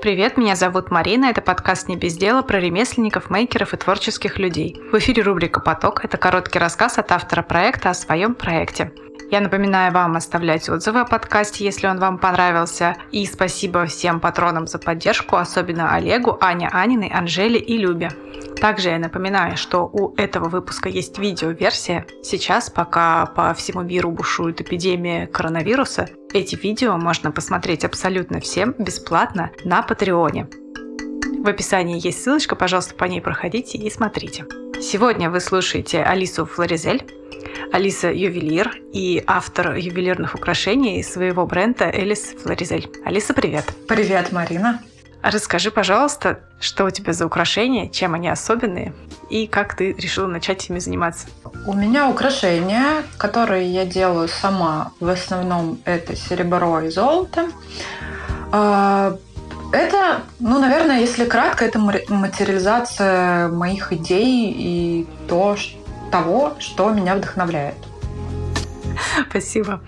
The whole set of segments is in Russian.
Привет, меня зовут Марина, это подкаст «Не без дела» про ремесленников, мейкеров и творческих людей. В эфире рубрика «Поток» — это короткий рассказ от автора проекта о своем проекте. Я напоминаю вам оставлять отзывы о подкасте, если он вам понравился. И спасибо всем патронам за поддержку, особенно Олегу, Ане Аниной, Анжеле и Любе. Также я напоминаю, что у этого выпуска есть видеоверсия. Сейчас, пока по всему миру бушует эпидемия коронавируса, эти видео можно посмотреть абсолютно всем бесплатно на Патреоне. В описании есть ссылочка, пожалуйста, по ней проходите и смотрите. Сегодня вы слушаете Алису Флоризель. Алиса – ювелир и автор ювелирных украшений своего бренда Элис Флоризель. Алиса, привет! Привет, Марина! Расскажи, пожалуйста, что у тебя за украшения, чем они особенные и как ты решила начать ими заниматься? У меня украшения, которые я делаю сама. В основном это серебро и золото. А, это, ну, наверное, если кратко, это материализация моих идей и то, того, что меня вдохновляет. Спасибо.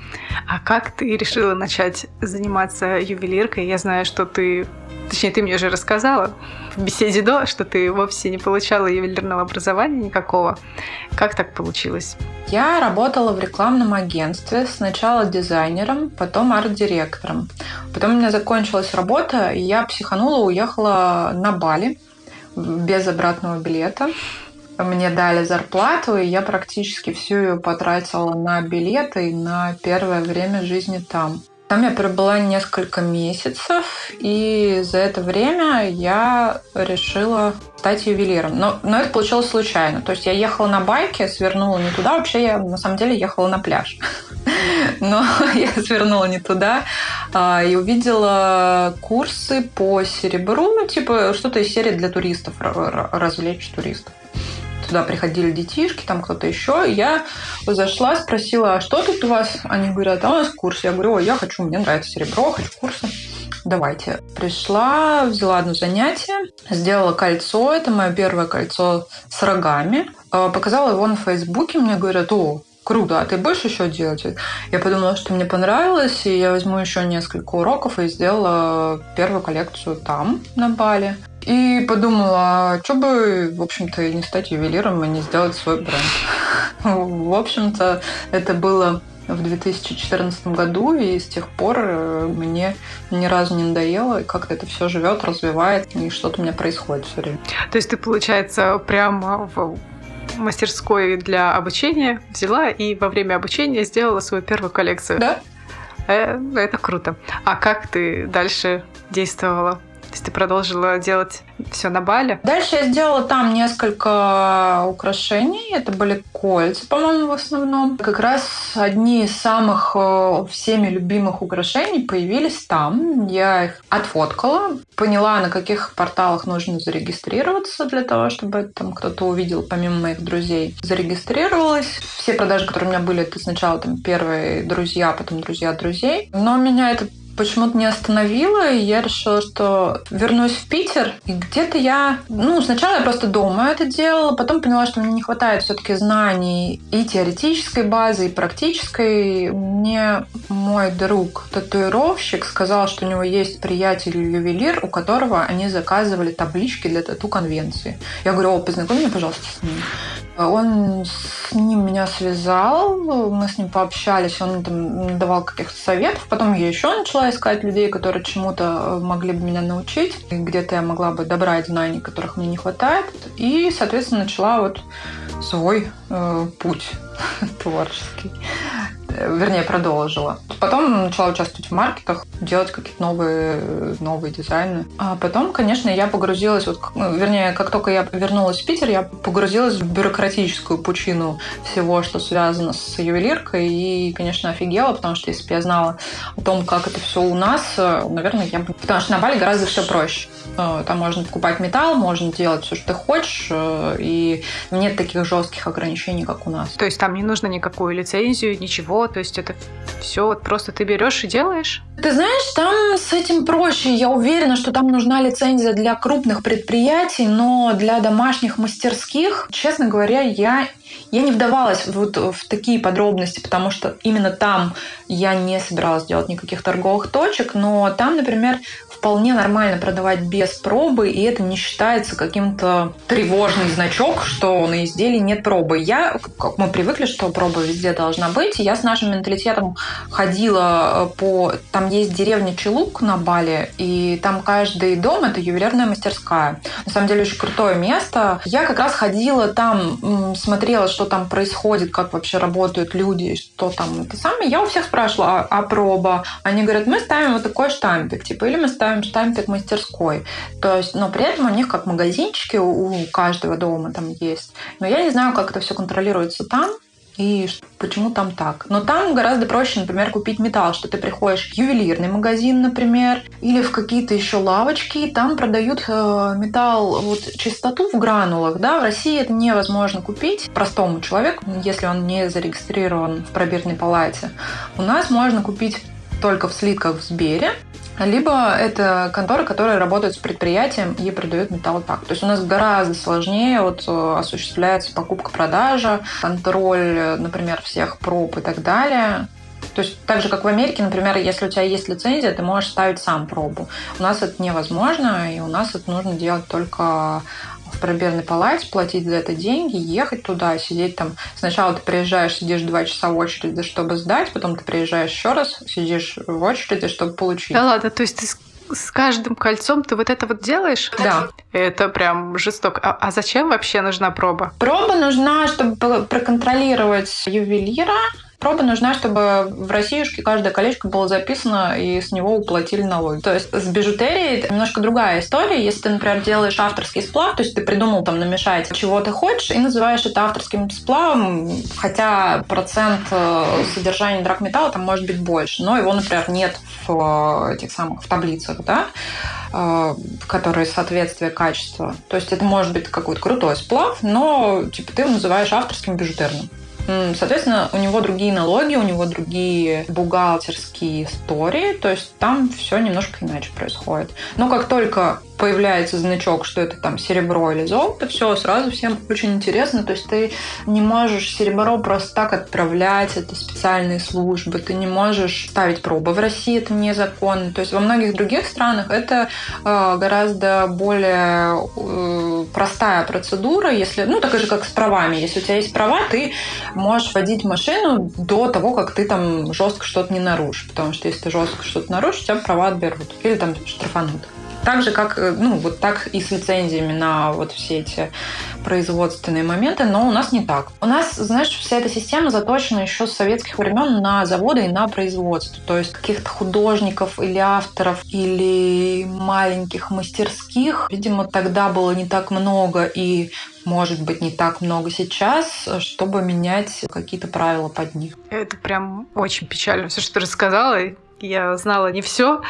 А как ты решила начать заниматься ювелиркой? Я знаю, что ты Точнее, ты мне уже рассказала в беседе до, что ты вовсе не получала ювелирного образования никакого. Как так получилось? Я работала в рекламном агентстве, сначала дизайнером, потом арт-директором. Потом у меня закончилась работа, и я психанула, уехала на Бали без обратного билета. Мне дали зарплату, и я практически всю ее потратила на билеты и на первое время жизни там. Там я пробыла несколько месяцев, и за это время я решила стать ювелиром. Но, но это получилось случайно. То есть я ехала на байке, свернула не туда. Вообще я на самом деле ехала на пляж. Но я свернула не туда а, и увидела курсы по серебру, ну, типа что-то из серии для туристов, развлечь туристов туда приходили детишки, там кто-то еще. Я зашла, спросила, а что тут у вас? Они говорят, а у нас курс. Я говорю, ой, я хочу, мне нравится серебро, хочу курсы. Давайте. Пришла, взяла одно занятие, сделала кольцо. Это мое первое кольцо с рогами. А, показала его на Фейсбуке. Мне говорят, о, круто, а ты будешь еще делать? Я подумала, что мне понравилось, и я возьму еще несколько уроков и сделала первую коллекцию там, на Бали. И подумала, а что бы, в общем-то, не стать ювелиром и не сделать свой бренд. В общем-то, это было в 2014 году, и с тех пор э, мне ни разу не надоело, и как-то это все живет, развивает, и что-то у меня происходит все время. То есть ты, получается, прямо в мастерской для обучения взяла и во время обучения сделала свою первую коллекцию? Да. Э, это круто. А как ты дальше действовала? То есть ты продолжила делать все на Бали? Дальше я сделала там несколько украшений. Это были кольца, по-моему, в основном. Как раз одни из самых э, всеми любимых украшений появились там. Я их отфоткала, поняла, на каких порталах нужно зарегистрироваться для того, чтобы там кто-то увидел, помимо моих друзей. Зарегистрировалась. Все продажи, которые у меня были, это сначала там первые друзья, потом друзья друзей. Но меня это почему-то не остановила, и я решила, что вернусь в Питер. И где-то я... Ну, сначала я просто дома это делала, потом поняла, что мне не хватает все-таки знаний и теоретической базы, и практической. Мне мой друг, татуировщик, сказал, что у него есть приятель-ювелир, у которого они заказывали таблички для тату-конвенции. Я говорю, о, познакомь меня, пожалуйста, с ним. Он с ним меня связал, мы с ним пообщались, он там давал каких-то советов. Потом я еще начала искать людей, которые чему-то могли бы меня научить. Где-то я могла бы добрать знаний, которых мне не хватает. И, соответственно, начала вот свой э, путь творческий. Вернее, продолжила. Потом начала участвовать в маркетах, делать какие-то новые, новые дизайны. А потом, конечно, я погрузилась, вот, ну, вернее, как только я вернулась в Питер, я погрузилась в бюрократическую пучину всего, что связано с ювелиркой. И, конечно, офигела, потому что если бы я знала о том, как это все у нас, наверное, я бы... Потому что на Бали гораздо все проще. Э, там можно покупать металл, можно делать все, что ты хочешь, э, и нет таких жестких ограничений, как у нас. То есть там не нужно никакую лицензию, ничего, то есть это все вот просто ты берешь и делаешь? Ты знаешь, там с этим проще. Я уверена, что там нужна лицензия для крупных предприятий, но для домашних мастерских, честно говоря, я я не вдавалась вот в такие подробности, потому что именно там я не собиралась делать никаких торговых точек, но там, например, вполне нормально продавать без пробы, и это не считается каким-то тревожный значок, что на изделии нет пробы. Я, как мы привыкли, что проба везде должна быть, я с нашим менталитетом ходила э, по... Там есть деревня Челук на Бали, и там каждый дом — это ювелирная мастерская. На самом деле очень крутое место. Я как раз ходила там, смотрела, что там происходит, как вообще работают люди, что там это самое. Я у всех спрашивала, а, а проба? Они говорят, мы ставим вот такой штампик, типа, или мы ставим штампик мастерской. То есть, но при этом у них как магазинчики у каждого дома там есть. Но я не знаю, как это все контролируется там и почему там так. Но там гораздо проще, например, купить металл, что ты приходишь в ювелирный магазин, например, или в какие-то еще лавочки, и там продают э, металл, вот чистоту в гранулах, да, в России это невозможно купить простому человеку, если он не зарегистрирован в пробирной палате. У нас можно купить только в слитках в Сбере, либо это конторы, которые работают с предприятием и продают металл так. То есть у нас гораздо сложнее вот э, осуществляется покупка-продажа, контроль, например, всех проб и так далее. То есть так же, как в Америке, например, если у тебя есть лицензия, ты можешь ставить сам пробу. У нас это невозможно, и у нас это нужно делать только в пробирной палате, платить за это деньги, ехать туда, сидеть там. Сначала ты приезжаешь, сидишь два часа в очереди, чтобы сдать, потом ты приезжаешь еще раз, сидишь в очереди, чтобы получить. Да ладно, то есть ты с каждым кольцом ты вот это вот делаешь? Да. Это прям жестоко. А, а зачем вообще нужна проба? Проба нужна, чтобы проконтролировать ювелира, Проба нужна, чтобы в Россиюшке каждое колечко было записано и с него уплатили налоги. То есть с бижутерией немножко другая история. Если ты, например, делаешь авторский сплав, то есть ты придумал там намешать, чего ты хочешь, и называешь это авторским сплавом, хотя процент э, содержания драгметалла там может быть больше, но его, например, нет в этих самых в таблицах, да, э, которые соответствие качества. То есть это может быть какой-то крутой сплав, но типа ты его называешь авторским бижутерным. Соответственно, у него другие налоги, у него другие бухгалтерские истории, то есть там все немножко иначе происходит. Но как только появляется значок, что это там серебро или золото, все, сразу всем очень интересно. То есть ты не можешь серебро просто так отправлять, это специальные службы, ты не можешь ставить пробы. В России это незаконно. То есть во многих других странах это э, гораздо более э, простая процедура, если, ну, так же, как с правами. Если у тебя есть права, ты можешь водить машину до того, как ты там жестко что-то не нарушишь. Потому что если ты жестко что-то нарушишь, у тебя права отберут или там штрафанут. Так же, как, э, ну, вот так и с лицензиями на вот все эти производственные моменты, но у нас не так. У нас, знаешь, вся эта система заточена еще с советских времен на заводы и на производство. То есть каких-то художников или авторов или маленьких мастерских, видимо, тогда было не так много и может быть, не так много сейчас, чтобы менять какие-то правила под них. Это прям очень печально. Все, что ты рассказала, я знала не все,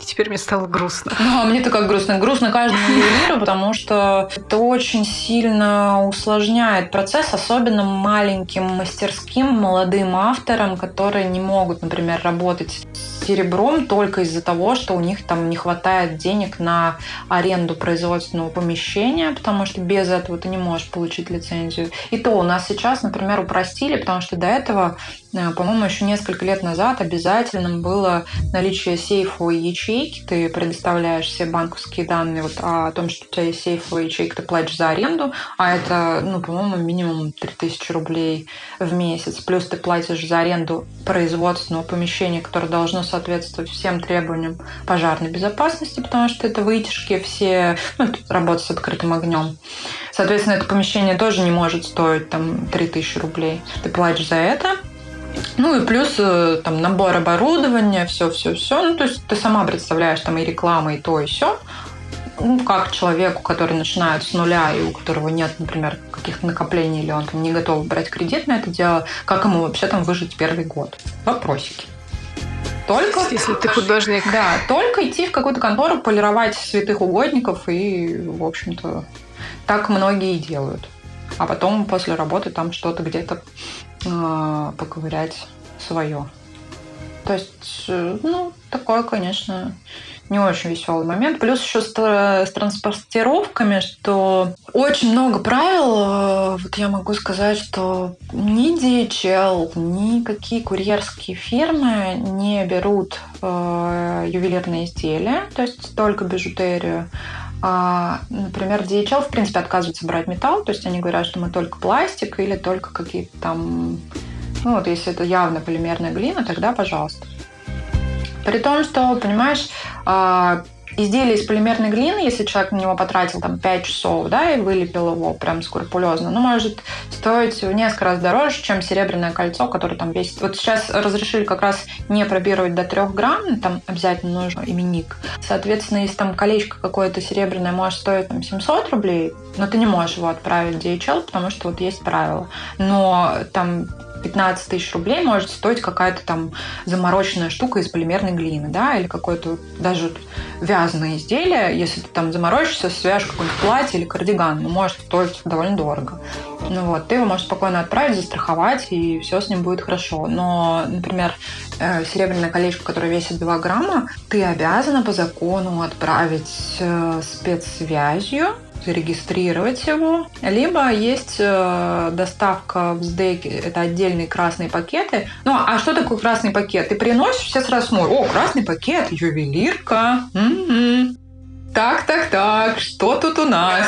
и теперь мне стало грустно. Ну, а мне-то как грустно. Грустно каждому ювелиру, потому что это очень сильно усложняет процесс, особенно маленьким мастерским молодым авторам, которые не могут, например, работать с серебром только из-за того, что у них там не хватает денег на аренду производственного помещения, потому что без этого ты не можешь получить лицензию. И то у нас сейчас, например, упростили, потому что до этого, э, по-моему, еще несколько лет назад обязательным было наличие ячейки ячейки, ты предоставляешь все банковские данные вот о том, что у тебя есть сейфовая ячейка, ты платишь за аренду, а это, ну, по-моему, минимум 3000 рублей в месяц. Плюс ты платишь за аренду производственного помещения, которое должно соответствовать всем требованиям пожарной безопасности, потому что это вытяжки все, ну, это работа с открытым огнем. Соответственно, это помещение тоже не может стоить там 3000 рублей. Ты платишь за это, ну и плюс э, там набор оборудования, все-все-все. Ну, то есть ты сама представляешь там и реклама, и то, и все. Ну, как человеку, который начинает с нуля и у которого нет, например, каких-то накоплений, или он там не готов брать кредит на это дело, как ему вообще там выжить первый год? Вопросики. Только, если ты художник. Да, только идти в какую-то контору, полировать святых угодников, и, в общем-то, так многие и делают. А потом после работы там что-то где-то э, поковырять свое. То есть, э, ну, такое, конечно, не очень веселый момент. Плюс еще с, с транспортировками, что очень много правил. Вот я могу сказать, что ни DHL, ни какие курьерские фирмы не берут э, ювелирные изделия, то есть только бижутерию. А, например, DHL, в принципе, отказывается брать металл, то есть они говорят, что мы только пластик или только какие-то там... Ну, вот если это явно полимерная глина, тогда пожалуйста. При том, что, понимаешь, а, изделие из полимерной глины, если человек на него потратил там 5 часов, да, и вылепил его прям скрупулезно, ну, может стоить в несколько раз дороже, чем серебряное кольцо, которое там весит. Вот сейчас разрешили как раз не пробировать до 3 грамм, там обязательно нужен именник. Соответственно, если там колечко какое-то серебряное может стоить там 700 рублей, но ты не можешь его отправить в DHL, потому что вот есть правила. Но там 15 тысяч рублей может стоить какая-то там замороченная штука из полимерной глины, да, или какое-то даже вязаное изделие, если ты там заморочишься, свяжешь какое-нибудь платье или кардиган, ну, может стоить довольно дорого. Ну вот, ты его можешь спокойно отправить, застраховать, и все с ним будет хорошо. Но, например, э, серебряное колечко, которое весит 2 грамма, ты обязана по закону отправить э, спецсвязью, зарегистрировать его. Либо есть э, доставка в СДЭК, это отдельные красные пакеты. Ну, а что такое красный пакет? Ты приносишь, все сразу смотрят, о, красный пакет, ювелирка. М-м. Так, так, так, что тут у нас?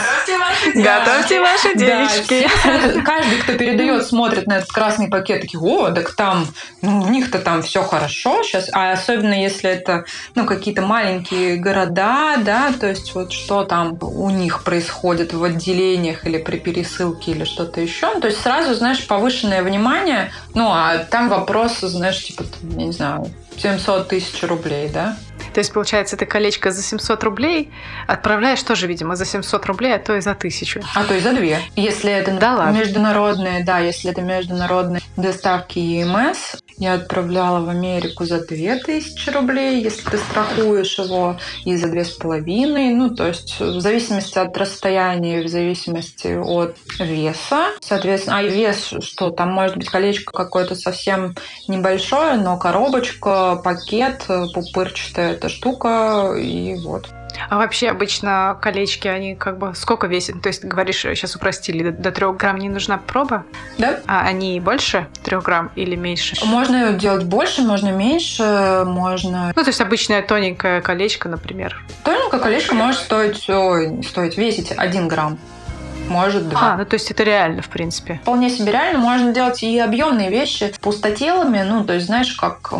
Готовьте ваши денежки. Да, каждый, кто передает, смотрит на этот красный пакет, такие, о, так там, ну, у них-то там все хорошо сейчас, а особенно если это, ну, какие-то маленькие города, да, то есть вот что там у них происходит в отделениях или при пересылке или что-то еще, то есть сразу, знаешь, повышенное внимание, ну, а там вопрос, знаешь, типа, я не знаю, 700 тысяч рублей, да? То есть, получается, ты колечко за 700 рублей отправляешь тоже, видимо, за 700 рублей, а то и за тысячу. А то и за две. Если это да международные, да, если это международные доставки ЕМС, я отправляла в Америку за 2000 рублей, если ты страхуешь его, и за две с половиной. Ну, то есть в зависимости от расстояния, в зависимости от веса. Соответственно, а вес, что там может быть колечко какое-то совсем небольшое, но коробочка, пакет, пупырчатая эта штука, и вот. А вообще обычно колечки, они как бы сколько весят? То есть, говоришь, сейчас упростили, до, трех грамм не нужна проба? Да. А они больше трех грамм или меньше? Можно делать больше, можно меньше, можно... Ну, то есть обычное тоненькое колечко, например. Тоненькое колечко может стоить, ой, стоить весить один грамм может два. А, ну то есть это реально, в принципе. Вполне себе реально. Можно делать и объемные вещи пустотелами, ну, то есть, знаешь, как...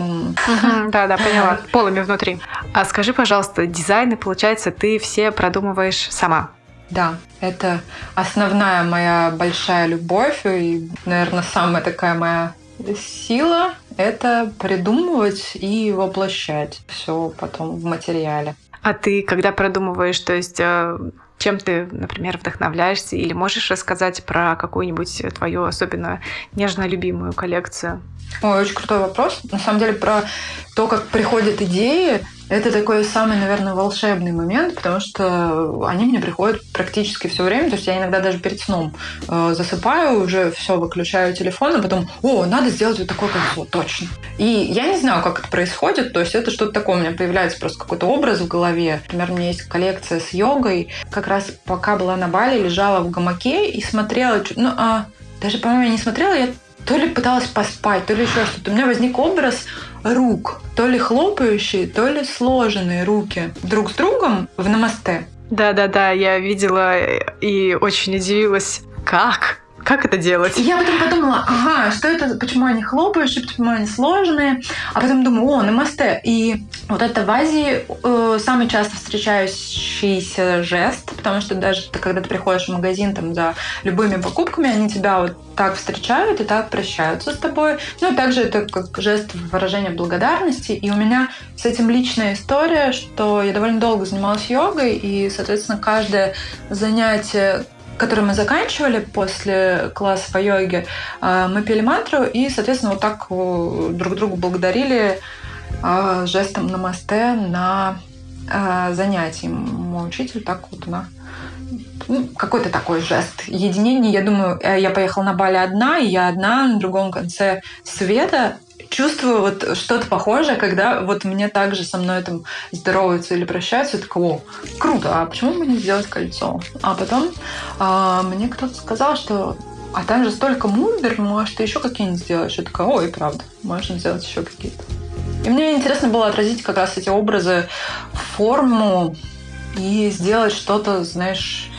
Да, да, поняла. Полами внутри. А скажи, пожалуйста, дизайны, получается, ты все продумываешь сама? Да, это основная моя большая любовь и, наверное, самая такая моя сила – это придумывать и воплощать все потом в материале. А ты, когда продумываешь, то есть э, чем ты, например, вдохновляешься, или можешь рассказать про какую-нибудь твою особенно нежно любимую коллекцию? Ой, очень крутой вопрос. На самом деле про то, как приходят идеи, это такой самый, наверное, волшебный момент, потому что они мне приходят практически все время. То есть я иногда даже перед сном э, засыпаю, уже все выключаю телефон, а потом, о, надо сделать вот такое кольцо, точно. И я не знаю, как это происходит. То есть это что-то такое, у меня появляется просто какой-то образ в голове. Например, у меня есть коллекция с йогой. Как раз пока была на Бали, лежала в гамаке и смотрела, ну, а, даже, по-моему, я не смотрела, я то ли пыталась поспать, то ли еще что-то. У меня возник образ рук, то ли хлопающие, то ли сложенные руки друг с другом в намасте. Да-да-да, я видела и очень удивилась, как как это делать? И я потом подумала, ага, что это, почему они хлопающие, почему они сложные. А потом думаю, о, намасте. И вот это в Азии э, самый часто встречающийся жест, потому что даже когда ты приходишь в магазин там за любыми покупками, они тебя вот так встречают и так прощаются с тобой. Ну и также это как жест выражения благодарности. И у меня с этим личная история, что я довольно долго занималась йогой, и, соответственно, каждое занятие который мы заканчивали после класса по йоге, э, мы пели мантру и, соответственно, вот так э, друг другу благодарили э, жестом намасте на занятии. Мой учитель так вот на ну, какой-то такой жест единения. Я думаю, я поехала на Бали одна, и я одна на другом конце света, чувствую вот что-то похожее, когда вот мне также со мной там здороваются или прощаются, я такая, о, круто, а почему бы не сделать кольцо? А потом а, мне кто-то сказал, что а там же столько мумбер, может, ты еще какие-нибудь сделаешь? Я такая, ой, правда, можно сделать еще какие-то. И мне интересно было отразить как раз эти образы форму и сделать что-то, знаешь,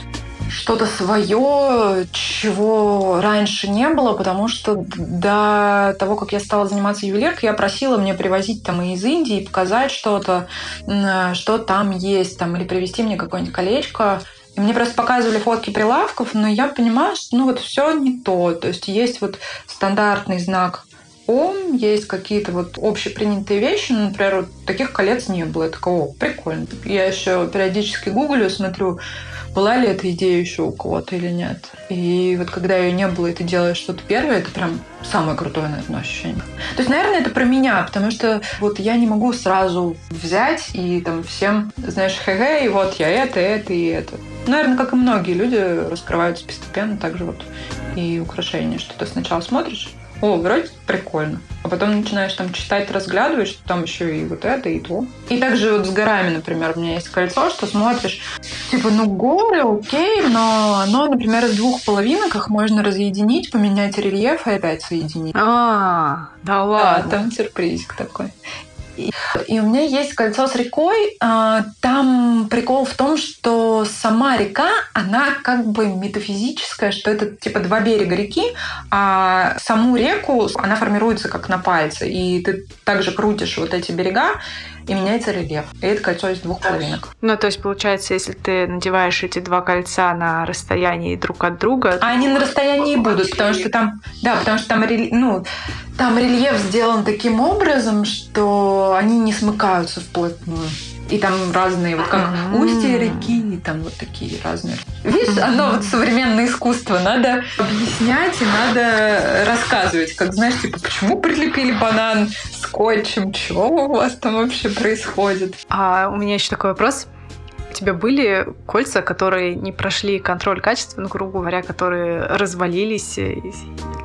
что-то свое, чего раньше не было, потому что до того, как я стала заниматься ювелиркой, я просила мне привозить там из Индии, показать что-то, что там есть, там, или привезти мне какое-нибудь колечко. И мне просто показывали фотки прилавков, но я понимаю, что ну вот все не то. То есть есть вот стандартный знак Ом, есть какие-то вот общепринятые вещи, ну, например, вот таких колец не было. Я такая, о, прикольно. Я еще периодически гуглю, смотрю, была ли эта идея еще у кого-то или нет. И вот когда ее не было, и ты делаешь что-то первое, это прям самое крутое, наверное, ощущение. То есть, наверное, это про меня, потому что вот я не могу сразу взять и там всем, знаешь, хе-хе, и вот я это, это и это. Наверное, как и многие люди раскрываются постепенно, так же вот и украшения, что ты сначала смотришь, о, вроде прикольно. А потом начинаешь там читать, разглядывать, что там еще и вот это, и то. И также вот с горами, например, у меня есть кольцо, что смотришь, типа, ну, горы, окей, но оно, например, из двух половинок их можно разъединить, поменять рельеф и опять соединить. А, да ладно. Да, там сюрпризик такой. И у меня есть кольцо с рекой. А, там прикол в том, что сама река, она как бы метафизическая, что это типа два берега реки, а саму реку она формируется как на пальце. И ты также крутишь вот эти берега, и меняется рельеф. И это кольцо из двух половинок. Ну, то есть, получается, если ты надеваешь эти два кольца на расстоянии друг от друга... А они на расстоянии будут, потому что там... Да, потому что там, ну, там рельеф сделан таким образом, что они не смыкаются вплотную. И там разные, вот как mm-hmm. устья реки, и там вот такие разные. Видишь, оно вот современное искусство. Надо объяснять и надо рассказывать. Как, знаешь, типа, почему прилепили банан скотчем? Чего у вас там вообще происходит? А у меня еще такой вопрос. У тебя были кольца, которые не прошли контроль качества, ну, грубо говоря, которые развалились,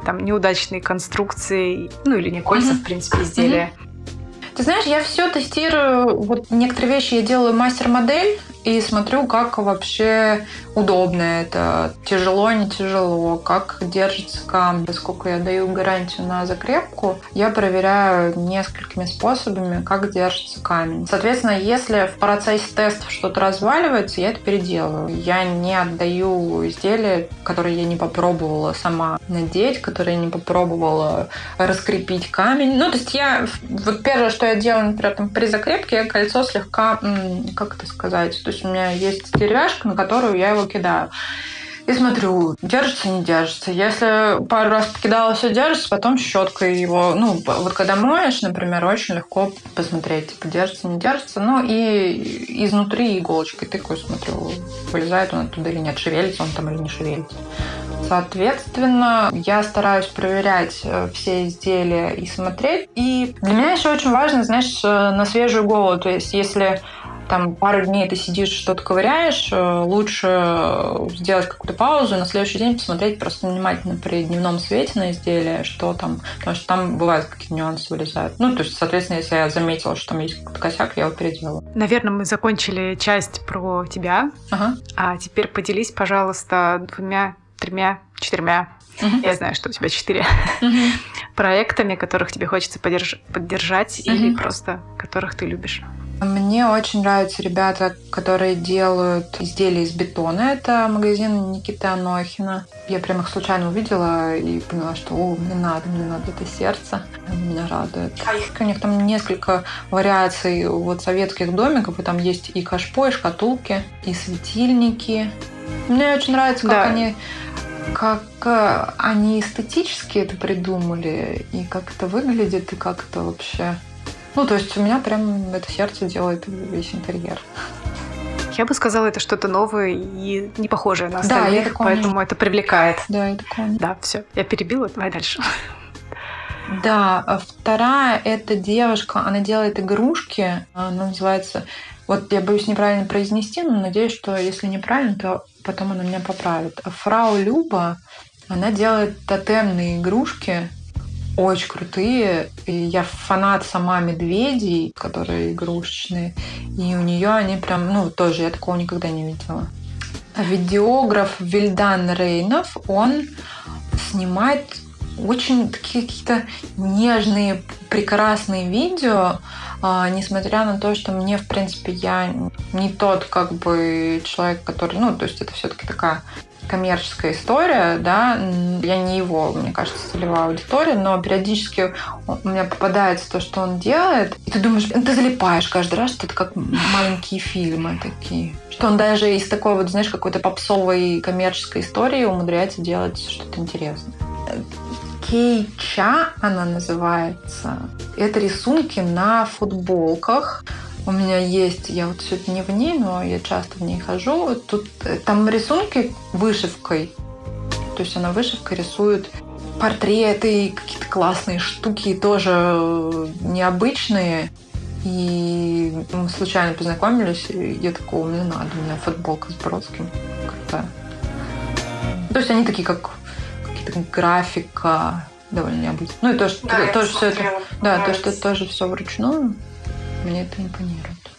там неудачные конструкции, ну или не кольца, mm-hmm. в принципе, изделия. Mm-hmm. Ты знаешь, я все тестирую. Вот некоторые вещи я делаю мастер-модель и смотрю, как вообще удобно это, тяжело, не тяжело, как держится камень. Поскольку я даю гарантию на закрепку, я проверяю несколькими способами, как держится камень. Соответственно, если в процессе тестов что-то разваливается, я это переделаю. Я не отдаю изделия, которые я не попробовала сама надеть, которые не попробовала раскрепить камень. Ну, то есть я... Вот первое, что я делаю, например, там, при закрепке, я кольцо слегка, как это сказать, то есть у меня есть деревяшка, на которую я его кидаю. И смотрю, держится, не держится. Если пару раз покидала, все держится, потом щеткой его, ну, вот когда моешь, например, очень легко посмотреть, типа, держится, не держится. Ну, и изнутри иголочкой тыкаю, смотрю, вылезает он оттуда или нет, шевелится он там или не шевелится. Соответственно, я стараюсь проверять э, все изделия и смотреть. И для меня еще очень важно, знаешь, э, на свежую голову. То есть, если там пару дней ты сидишь, что-то ковыряешь, э, лучше сделать какую-то паузу и на следующий день посмотреть просто внимательно при дневном свете на изделие, что там, потому что там бывают какие-то нюансы вылезают. Ну, то есть, соответственно, если я заметила, что там есть какой-то косяк, я его переделаю. Наверное, мы закончили часть про тебя. Ага. А теперь поделись, пожалуйста, двумя, тремя, четырьмя Uh-huh. Я знаю, что у тебя четыре uh-huh. проектами, которых тебе хочется поддерж- поддержать uh-huh. или просто которых ты любишь. Мне очень нравятся ребята, которые делают изделия из бетона. Это магазин Никиты Анохина. Я прям их случайно увидела и поняла, что о, мне надо, мне надо это сердце. Меня радует. У них там несколько вариаций вот советских домиков. И там есть и кашпо, и шкатулки, и светильники. Мне очень нравится, как да. они как э, они эстетически это придумали, и как это выглядит, и как это вообще ну, то есть у меня прям это сердце делает весь интерьер. Я бы сказала, это что-то новое и не похожее на остальных, да, поэтому это привлекает. Да, это такое. Да, все. Я перебила, давай дальше. Да, а вторая это девушка, она делает игрушки, она называется, вот я боюсь неправильно произнести, но надеюсь, что если неправильно, то потом она меня поправит. Фрау Люба, она делает тотемные игрушки, очень крутые. И я фанат сама медведей, которые игрушечные. И у нее они прям, ну, тоже я такого никогда не видела. А видеограф Вильдан Рейнов, он снимает очень такие какие-то нежные, прекрасные видео, а, несмотря на то, что мне, в принципе, я не тот как бы человек, который, ну, то есть это все-таки такая коммерческая история, да, я не его, мне кажется, целевая аудитория, но периодически у меня попадается то, что он делает, и ты думаешь, ты залипаешь каждый раз, что это как маленькие фильмы такие. Что он даже из такой вот, знаешь, какой-то попсовой коммерческой истории умудряется делать что-то интересное. Кейча она называется. Это рисунки на футболках. У меня есть, я вот сегодня не в ней, но я часто в ней хожу. Тут э, там рисунки вышивкой. То есть она вышивкой рисует портреты, какие-то классные штуки, тоже э, необычные. И мы случайно познакомились, и я такого, мне надо, у меня футболка с Бродским крутая. То есть они такие, как какие-то графика, довольно необычно. Ну и то, что да, тоже все это, да, то, что тоже все вручную, мне это импонирует.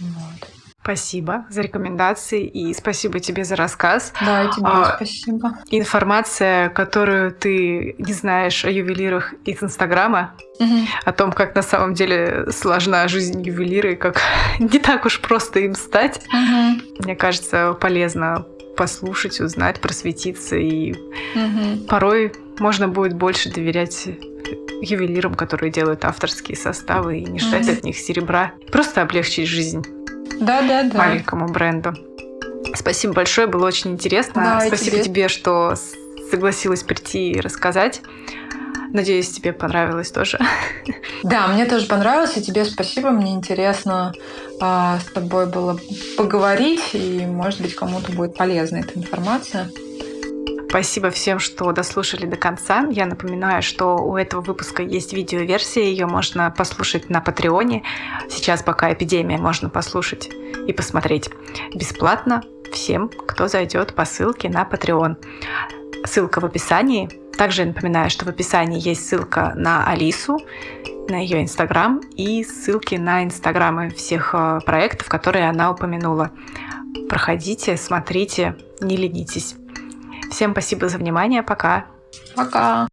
Вот. Спасибо за рекомендации и спасибо тебе за рассказ. Да, и тебе а, спасибо. Информация, которую ты не знаешь о ювелирах из Инстаграма, угу. о том, как на самом деле сложна жизнь ювелира и как не так уж просто им стать, угу. мне кажется, полезно послушать, узнать, просветиться. И угу. порой можно будет больше доверять ювелирам, которые делают авторские составы, и не ждать угу. от них серебра. Просто облегчить жизнь да, да, да. маленькому бренду. Спасибо большое, было очень интересно. Да, Спасибо тебе. тебе, что согласилась прийти и рассказать. Надеюсь, тебе понравилось тоже. Да, мне тоже понравилось, и тебе спасибо. Мне интересно а, с тобой было поговорить, и, может быть, кому-то будет полезна эта информация. Спасибо всем, что дослушали до конца. Я напоминаю, что у этого выпуска есть видеоверсия, ее можно послушать на Патреоне. Сейчас, пока эпидемия, можно послушать и посмотреть бесплатно всем, кто зайдет по ссылке на Patreon. Ссылка в описании. Также напоминаю, что в описании есть ссылка на Алису, на ее Инстаграм и ссылки на Инстаграмы всех э, проектов, которые она упомянула. Проходите, смотрите, не ленитесь. Всем спасибо за внимание. Пока. Пока.